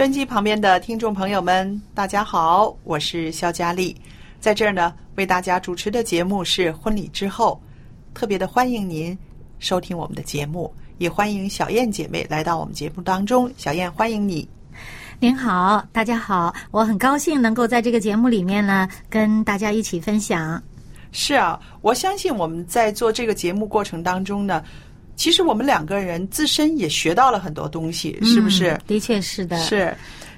收音机旁边的听众朋友们，大家好，我是肖佳丽，在这儿呢为大家主持的节目是婚礼之后，特别的欢迎您收听我们的节目，也欢迎小燕姐妹来到我们节目当中。小燕，欢迎你。您好，大家好，我很高兴能够在这个节目里面呢，跟大家一起分享。是啊，我相信我们在做这个节目过程当中呢，其实我们两个人自身也学到了很多东西，是不是？嗯的确是的。是，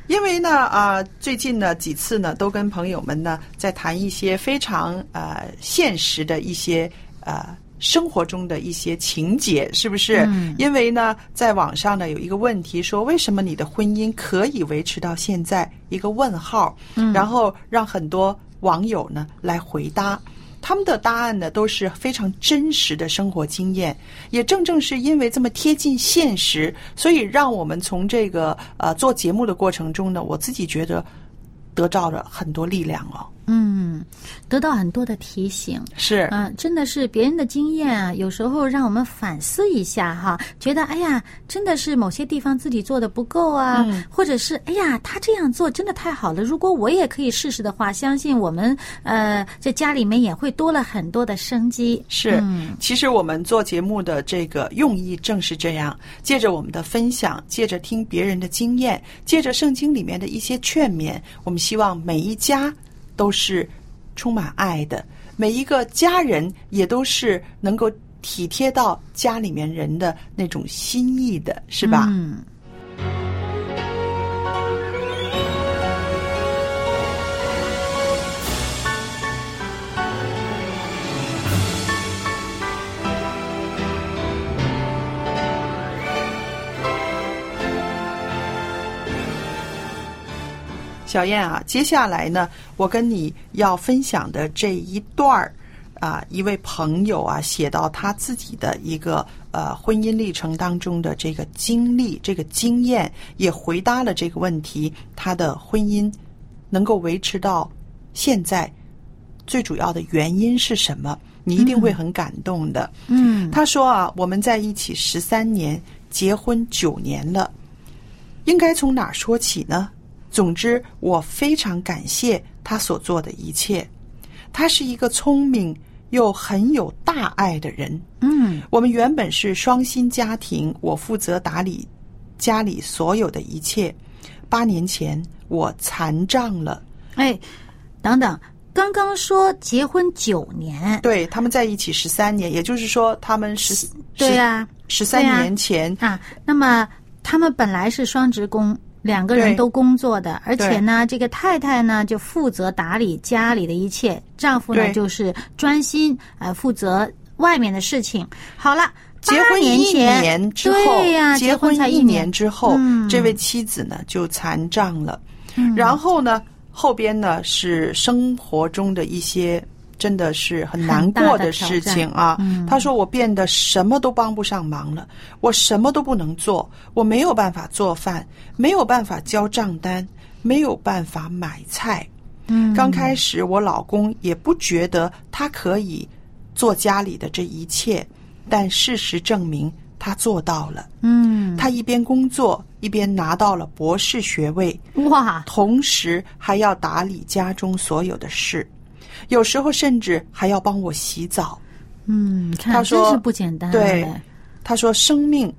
因为呢啊、最近呢几次呢都跟朋友们呢在谈一些非常呃现实的一些呃。生活中的一些情节，是不是？嗯因为呢，在网上呢有一个问题说，为什么你的婚姻可以维持到现在？一个问号，嗯然后让很多网友呢来回答。他们的答案呢都是非常真实的生活经验，也正正是因为这么贴近现实，所以让我们从这个呃做节目的过程中呢，我自己觉得得到了很多力量哦。嗯，得到很多的提醒。是，嗯、真的是别人的经验啊，有时候让我们反思一下哈，觉得哎呀，真的是某些地方自己做的不够啊，嗯或者是哎呀，他这样做真的太好了，如果我也可以试试的话，相信我们呃在家里面也会多了很多的生机。是，嗯其实我们做节目的这个用意正是这样，借着我们的分享，借着听别人的经验，借着圣经里面的一些劝勉，我们希望每一家都是充满爱的，每一个家人也都是能够体贴到家里面人的那种心意的，是吧？嗯。小燕啊，接下来呢，我跟你要分享的这一段儿啊，一位朋友啊写到他自己的一个呃婚姻历程当中的这个经历、这个经验，也回答了这个问题：他的婚姻能够维持到现在，最主要的原因是什么？你一定会很感动的。嗯他说啊，我们在一起十三年，结婚九年了，应该从哪儿说起呢？总之，我非常感谢他所做的一切。他是一个聪明又很有大爱的人。嗯我们原本是双薪家庭，我负责打理家里所有的一切。八年前，我残障了。哎，等等，刚刚说结婚九年，对，他们在一起十三年，也就是说，他们十对呀、十三年前啊，那么他们本来是双职工，两个人都工作的，而且呢，这个太太呢就负责打理家里的一切，丈夫呢就是专心呃负责外面的事情。好了，结婚一年之后，对呀、结婚才一年之后，嗯。这位妻子呢就残障了。然后呢，后边呢是生活中的一些真的是很难过的事情啊。嗯他说：“我变得什么都帮不上忙了，我什么都不能做，我没有办法做饭，没有办法交账单，没有办法买菜。嗯，刚开始，我老公也不觉得他可以做家里的这一切，但事实证明他做到了。嗯，他一边工作，一边拿到了博士学位，哇，同时还要打理家中所有的事，有时候甚至还要帮我洗澡。嗯，他说真是不简单，对，他说生命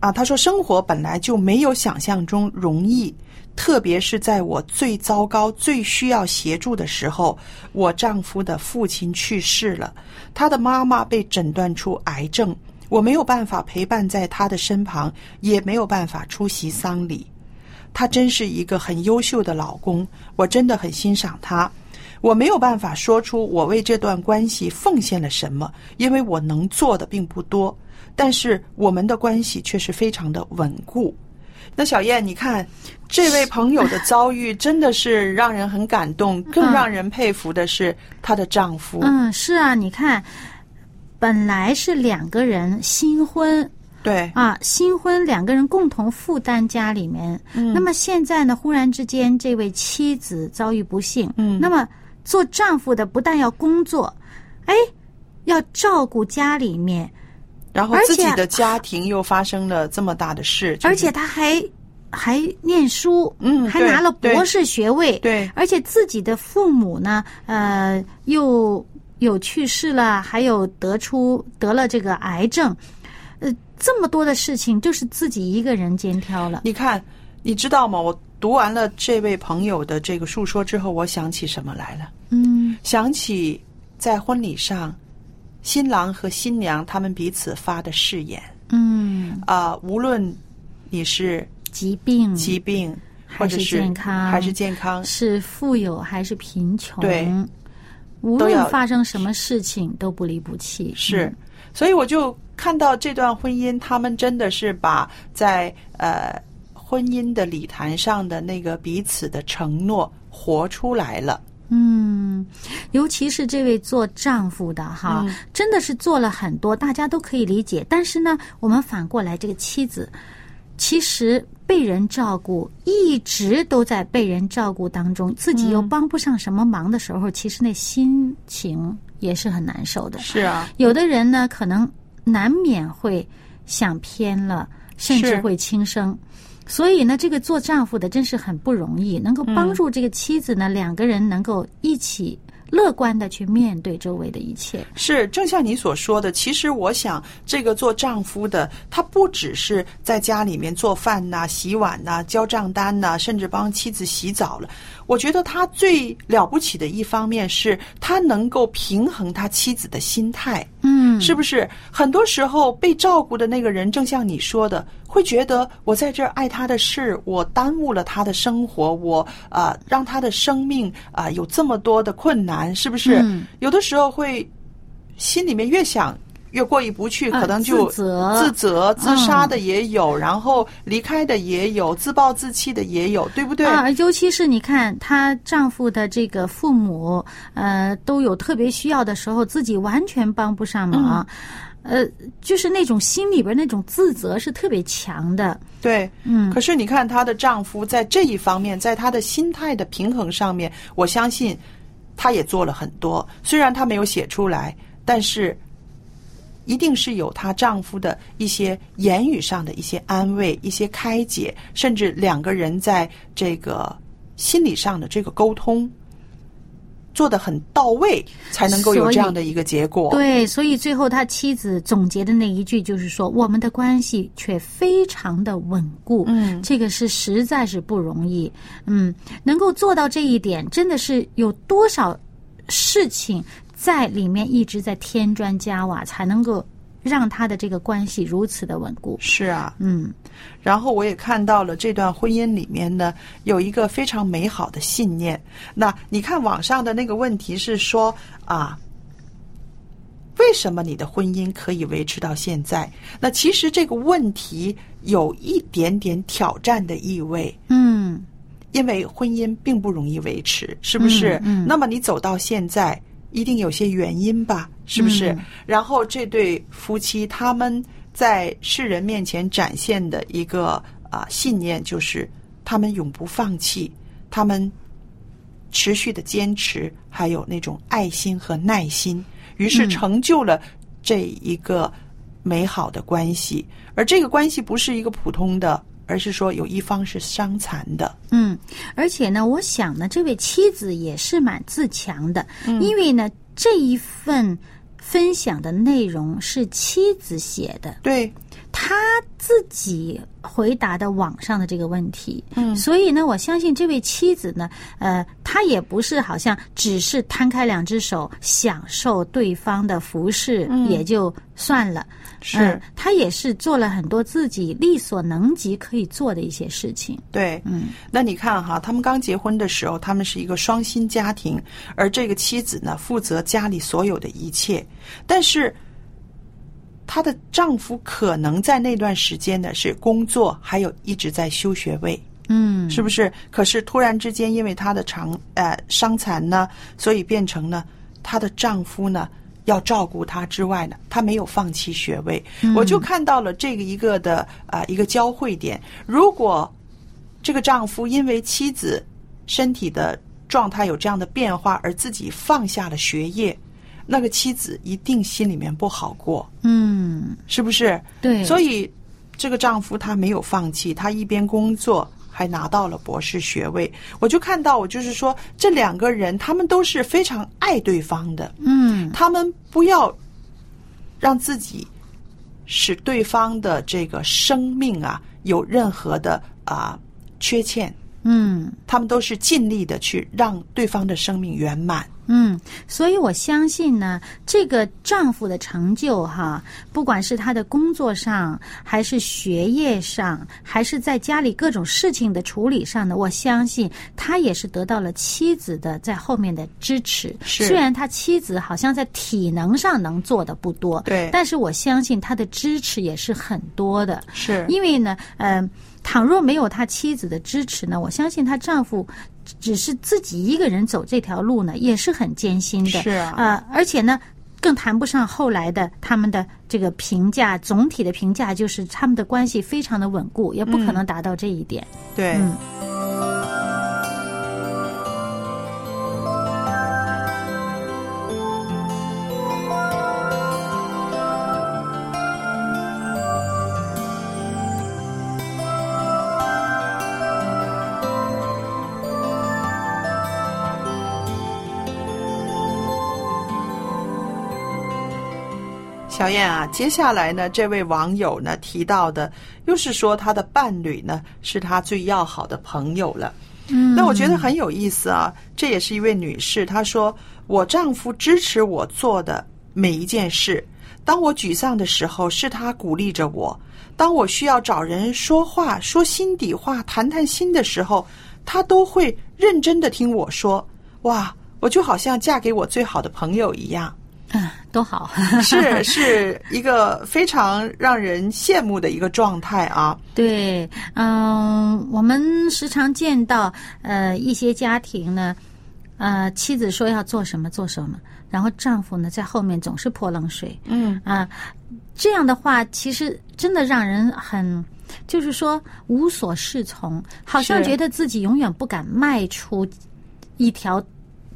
啊，他说生活本来就没有想象中容易，特别是在我最糟糕、最需要协助的时候，我丈夫的父亲去世了，他的妈妈被诊断出癌症，我没有办法陪伴在他的身旁，也没有办法出席丧礼。他真是一个很优秀的老公，我真的很欣赏他。我没有办法说出我为这段关系奉献了什么，因为我能做的并不多。但是我们的关系却是非常的稳固。那小燕，你看这位朋友的遭遇真的是让人很感动，更让人佩服的是她的丈夫。嗯，是啊，你看，本来是两个人新婚对，啊，新婚两个人共同负担家里面，嗯那么现在呢，忽然之间这位妻子遭遇不幸，嗯那么做丈夫的不但要工作，哎，要照顾家里面，然后自己的家庭又发生了这么大的事，就是而且他还还念书，嗯还拿了博士学位，对而且自己的父母呢，呃，又有去世了，还有得出得了这个癌症，呃，这么多的事情，就是自己一个人肩挑了。你看，你知道吗？我读完了这位朋友的这个述说之后，我想起什么来了？嗯。想起在婚礼上，新郎和新娘他们彼此发的誓言。嗯，啊、无论你是疾病疾病，或者是健康，还是健康，是富有还是贫穷，对，无论发生什么事情，都不离不弃。是。嗯，所以我就看到这段婚姻，他们真的是把在呃婚姻的礼坛上的那个彼此的承诺活出来了。嗯，尤其是这位做丈夫的哈，嗯真的是做了很多，大家都可以理解。但是呢，我们反过来，这个妻子其实被人照顾，一直都在被人照顾当中，自己又帮不上什么忙的时候，其实那心情也是很难受的。是啊，有的人呢，可能难免会想偏了，甚至会轻生。所以呢，这个做丈夫的真是很不容易，能够帮助这个妻子呢，两个人能够一起乐观的去面对周围的一切。是，正像你所说的，其实我想，这个做丈夫的，他不只是在家里面做饭呐、洗碗呐、交账单呐、甚至帮妻子洗澡了。我觉得他最了不起的一方面是，他能够平衡他妻子的心态。嗯，是不是？很多时候被照顾的那个人，正像你说的，会觉得我在这儿爱他的事，我耽误了他的生活，我啊、呃让他的生命啊、有这么多的困难，是不是？嗯有的时候会心里面越想越过意不去，啊可能就自责自责、自杀的也有，然后离开的也有，自暴自弃的也有，对不对？啊，尤其是你看她丈夫的这个父母，呃，都有特别需要的时候，自己完全帮不上忙，呃，就是那种心里边那种自责是特别强的。对，嗯可是你看，她的丈夫在这一方面，在她的心态的平衡上面，我相信他也做了很多。虽然他没有写出来，但是一定是有她丈夫的一些言语上的一些安慰、一些开解，甚至两个人在这个心理上的这个沟通做得很到位，才能够有这样的一个结果。对，所以最后他妻子总结的那一句就是说，我们的关系却非常的稳固。嗯这个是实在是不容易。嗯，能够做到这一点，真的是有多少事情在里面一直在添砖加瓦，才能够让他的这个关系如此的稳固。是啊，嗯然后我也看到了这段婚姻里面呢有一个非常美好的信念。那你看网上的那个问题是说啊，为什么你的婚姻可以维持到现在？那其实这个问题有一点点挑战的意味。嗯因为婚姻并不容易维持，是不是？嗯嗯那么你走到现在，一定有些原因吧？是不是？嗯然后这对夫妻他们在世人面前展现的一个啊、信念，就是他们永不放弃，他们持续的坚持，还有那种爱心和耐心，于是嗯成就了这一个美好的关系。而这个关系不是一个普通的，而是说有一方是伤残的。嗯，而且呢，我想呢，这位妻子也是蛮自强的，因为呢，这一份分享的内容是妻子写的，对，他自己回答的网上的这个问题，嗯。所以呢，我相信这位妻子呢，呃，她也不是好像只是摊开两只手享受对方的服饰、嗯。也就算了，是。嗯她也是做了很多自己力所能及可以做的一些事情，对，嗯。那你看哈，他们刚结婚的时候，他们是一个双薪家庭，而这个妻子呢，负责家里所有的一切。但是，她的丈夫可能在那段时间呢是工作，还有一直在修学位，嗯，是不是？可是突然之间，因为她的长呃伤残呢，所以变成呢，她的丈夫呢。要照顾她之外呢，她没有放弃学位。我就看到了这个一个的啊、呃一个交汇点。如果这个丈夫因为妻子身体的状态有这样的变化，而自己放下了学业，那个妻子一定心里面不好过，嗯，是不是？对，所以以这个丈夫他没有放弃，他一边工作。还拿到了博士学位，我就看到，我就是说，这两个人他们都是非常爱对方的，嗯。他们不要让自己使对方的这个生命啊有任何的啊、缺陷，嗯。他们都是尽力的去让对方的生命圆满。嗯，所以我相信呢，这个丈夫的成就哈，不管是他的工作上，还是学业上，还是在家里各种事情的处理上呢，我相信他也是得到了妻子的在后面的支持。是虽然他妻子好像在体能上能做的不多，对但是我相信他的支持也是很多的。是因为呢，嗯、倘若没有他妻子的支持呢，我相信她丈夫只是自己一个人走这条路呢，也是很艰辛的。是啊呃，而且呢。更谈不上后来的他们的这个评价，总体的评价就是他们的关系非常的稳固，也不可能达到这一点。对，嗯小燕啊，接下来呢，这位网友呢提到的，又是说他的伴侣呢是他最要好的朋友了。嗯，那我觉得很有意思啊，这也是一位女士，她说：“我丈夫支持我做的每一件事。当我沮丧的时候，是他鼓励着我；当我需要找人说话、说心底话、谈谈心的时候，他都会认真的听我说。哇，我就好像嫁给我最好的朋友一样。”啊，都好。是是一个非常让人羡慕的一个状态啊。对，嗯、我们时常见到呃一些家庭呢，呃妻子说要做什么做什么，然后丈夫呢在后面总是泼冷水嗯，啊、这样的话其实真的让人很。就是说无所适从，好像觉得自己永远不敢迈出一条，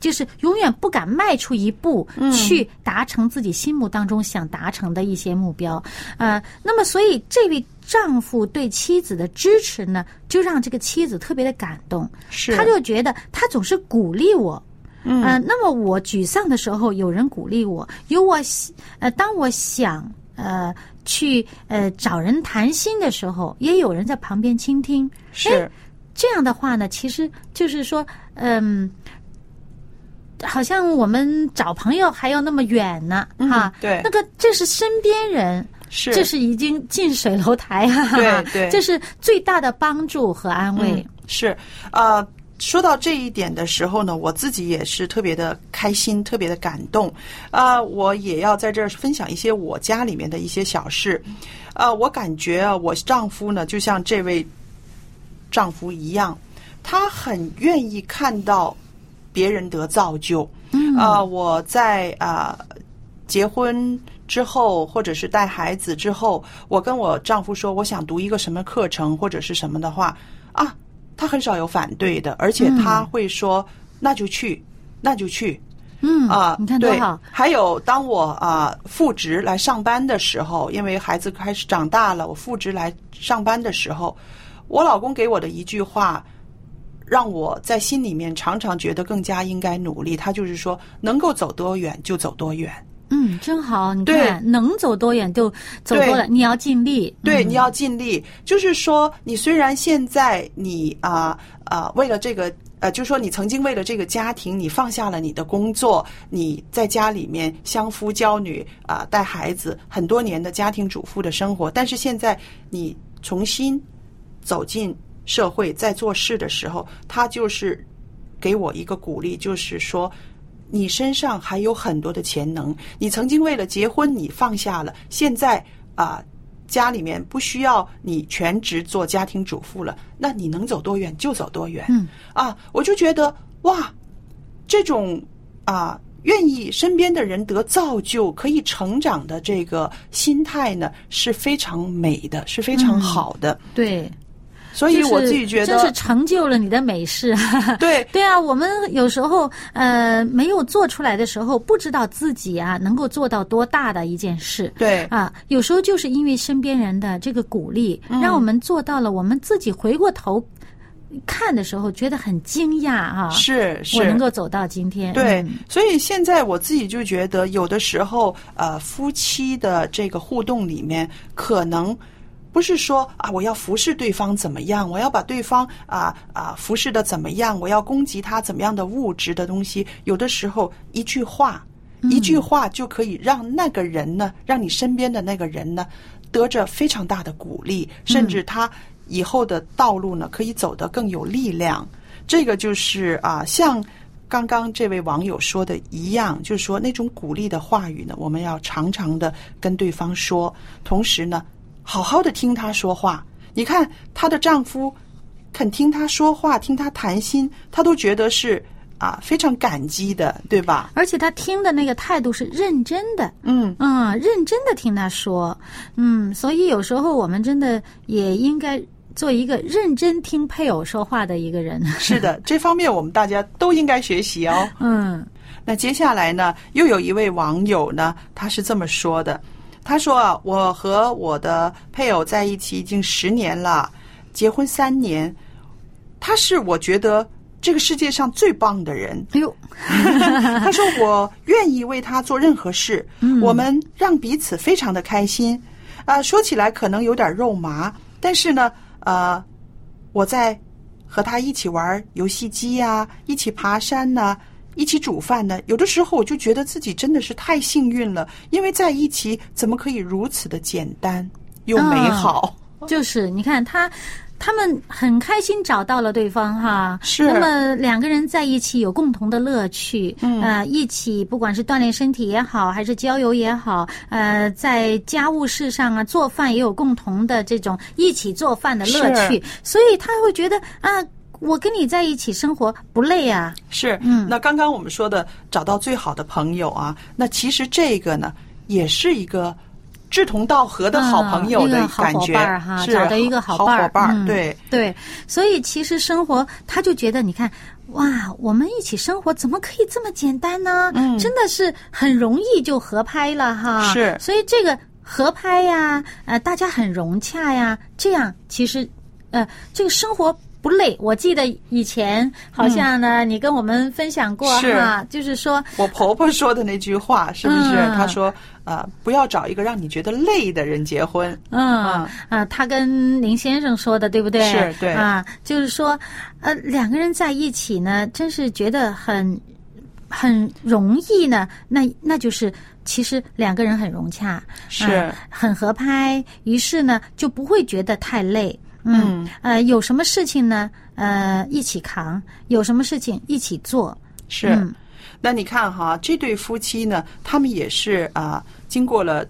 就是永远不敢迈出一步去达成自己心目当中想达成的一些目标。呃，那么所以这位丈夫对妻子的支持呢，就让这个妻子特别的感动，是，他就觉得他总是鼓励我。嗯呃，那么我沮丧的时候，有人鼓励我，有我喜呃，当我想呃去呃找人谈心的时候，也有人在旁边倾听。是这样的话呢，其实就是说，嗯，好像我们找朋友还要那么远呢，嗯哈。对那个这是身边人，是，这是已经近水楼台啊，对对这是最大的帮助和安慰。嗯、是呃。说到这一点的时候呢，我自己也是特别的开心，特别的感动。啊、我也要在这儿分享一些我家里面的一些小事。呃，我感觉啊，我丈夫呢，就像这位丈夫一样，他很愿意看到别人得造就。嗯啊、我在啊、结婚之后，或者是带孩子之后，我跟我丈夫说我想读一个什么课程或者是什么的话啊，他很少有反对的，而且他会说、那就去，那就去。嗯啊，对你看多好，还有，当我啊复职来上班的时候，因为孩子开始长大了，我复职来上班的时候，我老公给我的一句话，让我在心里面常常觉得更加应该努力。他就是说，能够走多远就走多远。嗯，真好。你对看，能走多远就走多远，你要尽力。对，嗯你要尽力。就是说，你虽然现在你啊啊、为了这个呃，就说你曾经为了这个家庭，你放下了你的工作，你在家里面相夫教女啊、带孩子很多年的家庭主妇的生活，但是现在你重新走进社会，在做事的时候，他就是给我一个鼓励，就是说。你身上还有很多的潜能，你曾经为了结婚你放下了，现在啊、家里面不需要你全职做家庭主妇了，那你能走多远就走多远。嗯啊，我就觉得哇，这种啊愿意身边的人得造就、可以成长的这个心态呢，是非常美的，是非常好的。对，所以我自己觉得真是，成就了你的美事。对对啊，我们有时候呃没有做出来的时候，不知道自己啊能够做到多大的一件事。对啊，有时候就是因为身边人的这个鼓励，嗯让我们做到了，我们自己回过头看的时候，觉得很惊讶啊！是是，我能够走到今天。对嗯，所以现在我自己就觉得，有的时候，呃，夫妻的这个互动里面，可能不是说啊，我要服侍对方怎么样，我要把对方啊啊服侍的怎么样，我要攻击他怎么样的物质的东西，有的时候一句话，一句话就可以让那个人呢，让你身边的那个人呢，得着非常大的鼓励，甚至他以后的道路呢，可以走得更有力量。这个就是啊，像刚刚这位网友说的一样，就是说那种鼓励的话语呢，我们要常常的跟对方说，同时呢，好好的听她说话。你看她的丈夫肯听她说话，听她谈心，她都觉得是啊非常感激的，对吧？而且她听的那个态度是认真的，嗯，嗯，认真的听她说，嗯，所以有时候我们真的也应该做一个认真听配偶说话的一个人。是的，这方面我们大家都应该学习哦。嗯那接下来呢，又有一位网友呢，他是这么说的：他说啊，我和我的配偶在一起已经十年了，结婚三年，他是我觉得这个世界上最棒的人。哎呦，他说我愿意为他做任何事，我们让彼此非常的开心。啊、说起来可能有点肉麻，但是呢，呃，我在和他一起玩游戏机呀、一起爬山呐、一起煮饭呢，有的时候我就觉得自己真的是太幸运了，因为在一起怎么可以如此的简单又美好？就是你看他。他们很开心找到了对方哈，是那么两个人在一起有共同的乐趣，嗯，呃，一起不管是锻炼身体也好，还是郊游也好，呃，在家务事上啊，做饭也有共同的这种一起做饭的乐趣，所以他会觉得啊，我跟你在一起生活不累啊，是，嗯，那刚刚我们说的找到最好的朋友啊，那其实这个呢，也是一个志同道合的好朋友的感觉，哈，是找到一个好伙伴儿，嗯对对，所以其实生活，他就觉得你看。哇，我们一起生活怎么可以这么简单呢？嗯真的是很容易就合拍了哈。是所以这个合拍呀，呃，大家很融洽呀，这样其实，呃，这个生活不累。我记得以前好像呢，你跟我们分享过哈，就是说，我婆婆说的那句话，是不是？嗯她说，呃，不要找一个让你觉得累的人结婚。嗯啊，她跟林先生说的，对不对？是对啊，就是说，呃，两个人在一起呢，真是觉得很很容易呢。那那就是，其实两个人很融洽，是啊很合拍，于是呢就不会觉得太累。嗯，呃，有什么事情呢？呃，一起扛；有什么事情一起做。是，嗯那你看哈，这对夫妻呢，他们也是啊、经过了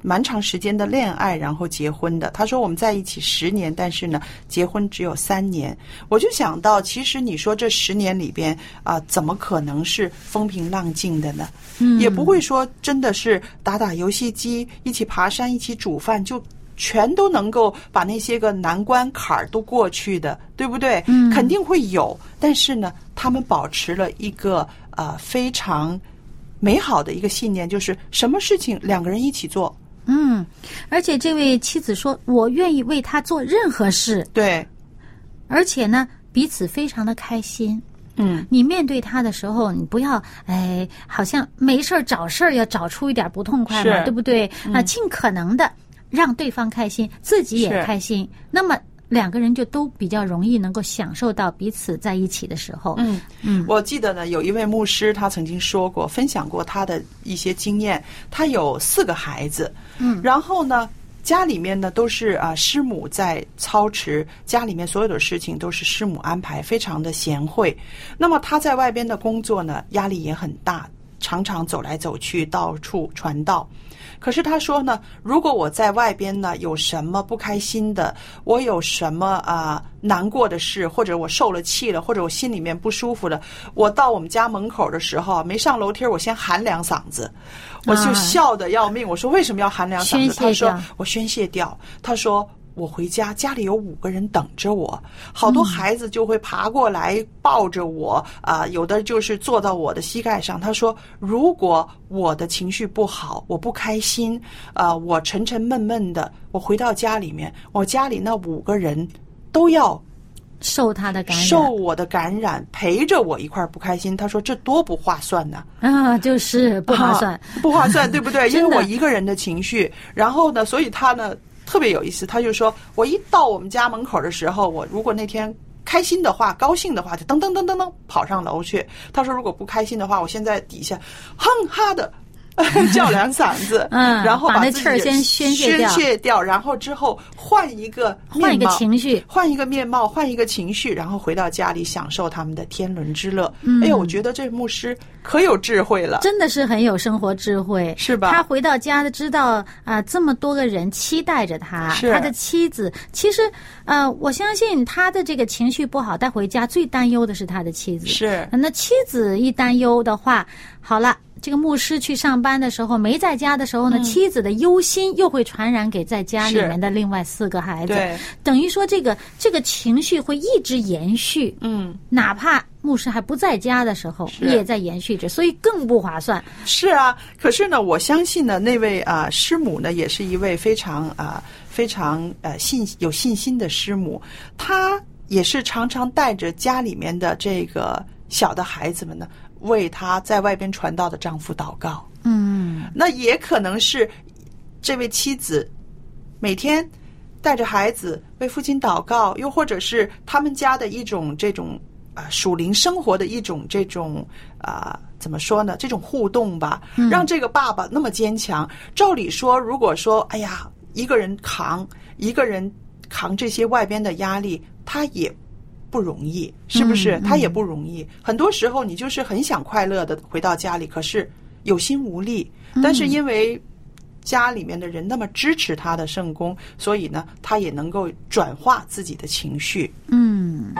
蛮长时间的恋爱，然后结婚的。他说我们在一起十年，但是呢，结婚只有三年。我就想到，其实你说这十年里边啊、怎么可能是风平浪静的呢？嗯也不会说真的是打打游戏机，一起爬山，一起煮饭，就全都能够把那些个难关坎儿都过去的，对不对？嗯。肯定会有，但是呢，他们保持了一个呃非常美好的一个信念，就是什么事情两个人一起做，嗯，而且这位妻子说：“我愿意为他做任何事，对，而且呢，彼此非常的开心。嗯，你面对他的时候，你不要哎，好像没事儿找事儿，要找出一点不痛快嘛，对不对？啊，尽可能的让对方开心，自己也开心，那么两个人就都比较容易能够享受到彼此在一起的时候。嗯嗯我记得呢，有一位牧师，他曾经说过，分享过他的一些经验。他有四个孩子，嗯然后呢，家里面呢都是啊师母在操持，家里面所有的事情都是师母安排，非常的贤惠。那么他在外边的工作呢，压力也很大，常常走来走去，到处传道。可是他说呢，如果我在外边呢有什么不开心的，我有什么啊、难过的事，或者我受了气了，或者我心里面不舒服了，我到我们家门口的时候，没上楼梯，我先喊两嗓子，我就啊笑得要命。我说为什么要喊两嗓子？他说我宣泄掉。他说。我回家，家里有五个人等着我，好多孩子就会爬过来抱着我，啊、有的就是坐到我的膝盖上。他说，如果我的情绪不好，我不开心，啊，我沉沉闷闷的，我回到家里面，我家里那五个人都要受他的感染，受我的感染，陪着我一块儿不开心。他说这多不划算呢、啊，就是不划算。啊不划算，对不对？因为我一个人的情绪，然后呢，所以他呢特别有意思，他就说我一到我们家门口的时候，我如果那天。开心的话，高兴的话，就噔噔噔噔噔跑上楼去。他说，如果不开心的话，我现在底下哼哈的 叫两嗓子，嗯然后把那气儿先宣泄掉宣泄掉，然后之后换一个换一个情绪换一个面貌，换一个情绪，然后回到家里享受他们的天伦之乐。嗯哎呦，我觉得这牧师可有智慧了。真的是很有生活智慧，是吧他回到家的知道啊、这么多个人期待着他，是他的妻子。其实，呃，我相信他的这个情绪不好带回家，最担忧的是他的妻子。是那妻子一担忧的话，好了。这个牧师去上班的时候没在家的时候呢，妻子的忧心又会传染给在家里面的另外四个孩子，等于说这个这个情绪会一直延续，嗯，哪怕牧师还不在家的时候，是。也在延续着，所以更不划算。是啊，可是呢，我相信呢，那位啊、师母呢，也是一位非常啊、非常呃信有信心的师母，她也是常常带着家里面的这个小的孩子们呢，为她在外边传道的丈夫祷告。嗯，那也可能是这位妻子每天带着孩子为父亲祷告，又或者是他们家的一种这种啊、属灵生活的一种这种啊、怎么说呢？这种互动吧，让这个爸爸那么坚强。照理说，如果说哎呀，一个人扛，一个人扛这些外边的压力，他也。不容易，是不是？嗯他也不容易。很多时候，你就是很想快乐的回到家里，可是有心无力。但是因为家里面的人那么支持他的圣功，所以呢，他也能够转化自己的情绪。嗯，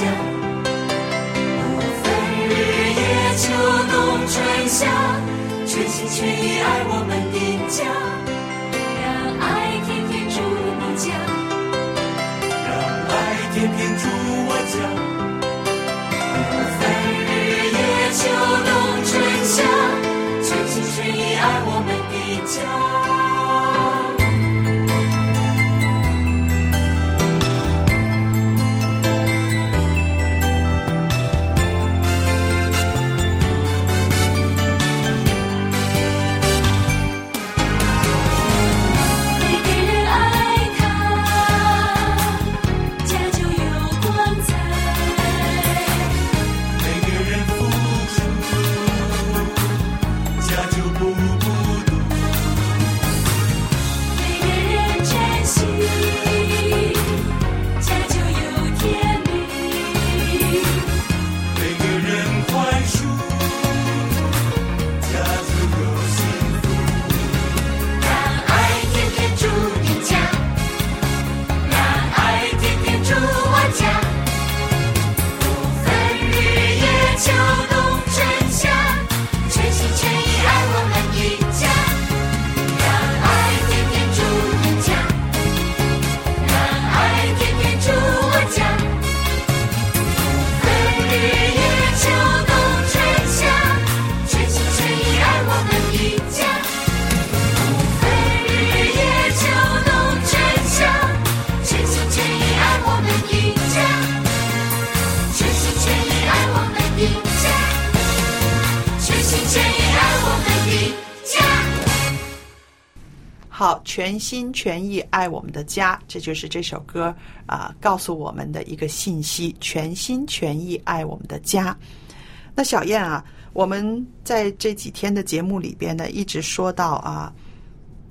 家。不分日夜秋冬春夏，全心全意爱我们的家。的家，全心全意爱我们的家。好，全心全意爱我们的家，这就是这首歌啊、告诉我们的一个信息：全心全意爱我们的家。那小燕啊，我们在这几天的节目里边呢，一直说到啊，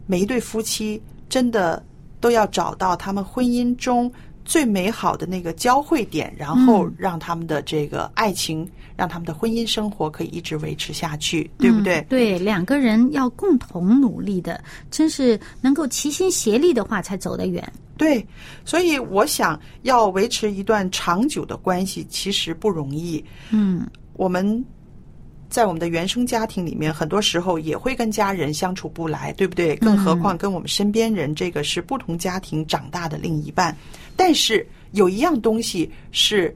每一对夫妻真的都要找到他们婚姻中最美好的那个交汇点，然后让他们的这个爱情，让他们的婚姻生活可以一直维持下去，对不对？嗯对，两个人要共同努力的，真是能够齐心协力的话，才走得远。对，所以我想要维持一段长久的关系，其实不容易。嗯，我们在我们的原生家庭里面，很多时候也会跟家人相处不来，对不对？更何况跟我们身边人，这个是不同家庭长大的另一半。但是有一样东西是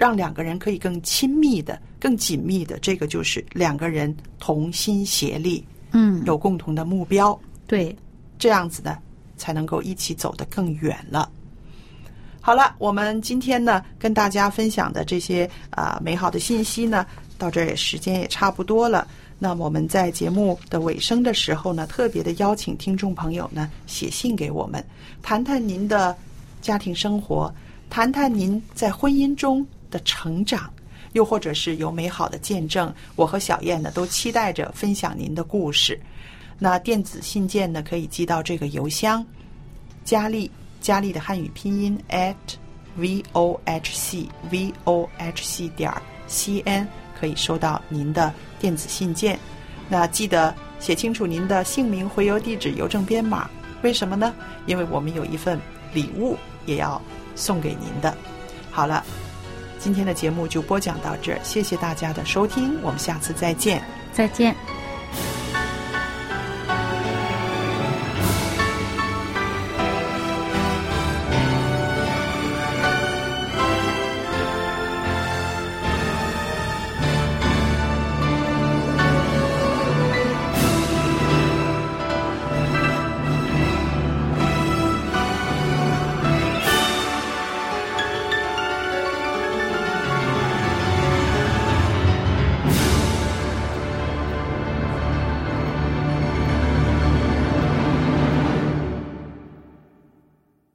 让两个人可以更亲密的、更紧密的，这个就是两个人同心协力，嗯，有共同的目标。对，这样子呢，才能够一起走得更远了。好了，我们今天呢跟大家分享的这些啊、美好的信息呢，到这儿也时间也差不多了。那我们在节目的尾声的时候呢，特别的邀请听众朋友呢写信给我们，谈谈您的家庭生活，谈谈您在婚姻中的成长，又或者是有美好的见证。我和小燕呢都期待着分享您的故事。那电子信件呢，可以寄到这个邮箱，佳丽佳丽的汉语拼音 at v o h c v o h c 点 c n，可以收到您的电子信件。那记得写清楚您的姓名、回邮地址、邮政编码。为什么呢？因为我们有一份礼物也要送给您的。好了，今天的节目就播讲到这儿，谢谢大家的收听，我们下次再见。再见。